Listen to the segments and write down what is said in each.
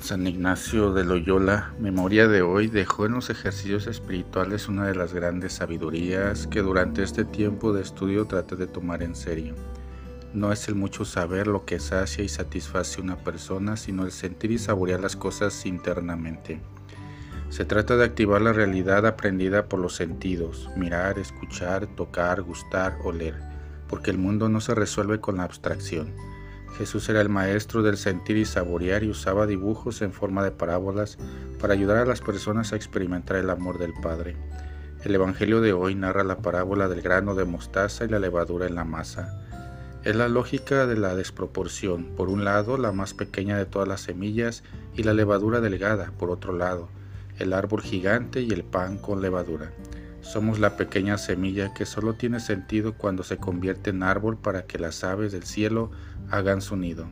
San Ignacio de Loyola, memoria de hoy, dejó en los ejercicios espirituales una de las grandes sabidurías que durante este tiempo de estudio traté de tomar en serio. No es el mucho saber lo que sacia y satisface una persona, sino el sentir y saborear las cosas internamente. Se trata de activar la realidad aprendida por los sentidos, mirar, escuchar, tocar, gustar, oler, porque el mundo no se resuelve con la abstracción Jesús era el maestro del sentir y saborear y usaba dibujos en forma de parábolas para ayudar a las personas a experimentar el amor del Padre. El Evangelio de hoy narra la parábola del grano de mostaza y la levadura en la masa. Es la lógica de la desproporción, por un lado la más pequeña de todas las semillas y la levadura delgada, por otro lado, el árbol gigante y el pan con levadura. Somos la pequeña semilla que solo tiene sentido cuando se convierte en árbol para que las aves del cielo hagan su nido.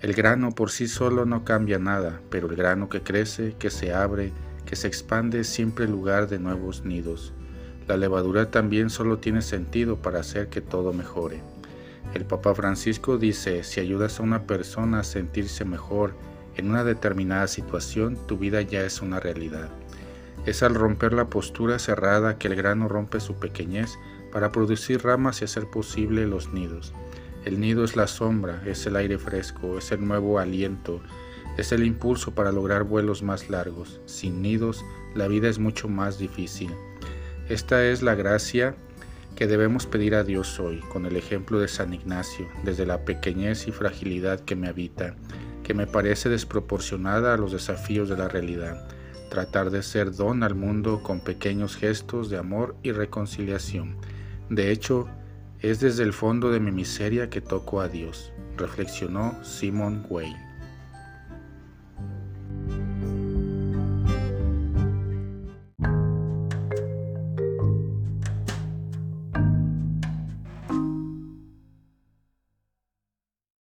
El grano por sí solo no cambia nada, pero el grano que crece, que se abre, que se expande es siempre lugar de nuevos nidos. La levadura también solo tiene sentido para hacer que todo mejore. El Papa Francisco dice, si ayudas a una persona a sentirse mejor en una determinada situación, tu vida ya es una realidad. Es al romper la postura cerrada que el grano rompe su pequeñez para producir ramas y hacer posible los nidos. El nido es la sombra, es el aire fresco, es el nuevo aliento, es el impulso para lograr vuelos más largos. Sin nidos, la vida es mucho más difícil. Esta es la gracia que debemos pedir a Dios hoy, con el ejemplo de San Ignacio, desde la pequeñez y fragilidad que me habita, que me parece desproporcionada a los desafíos de la realidad. Tratar de ser don al mundo con pequeños gestos de amor y reconciliación. De hecho, es desde el fondo de mi miseria que toco a Dios, reflexionó Simon Weil.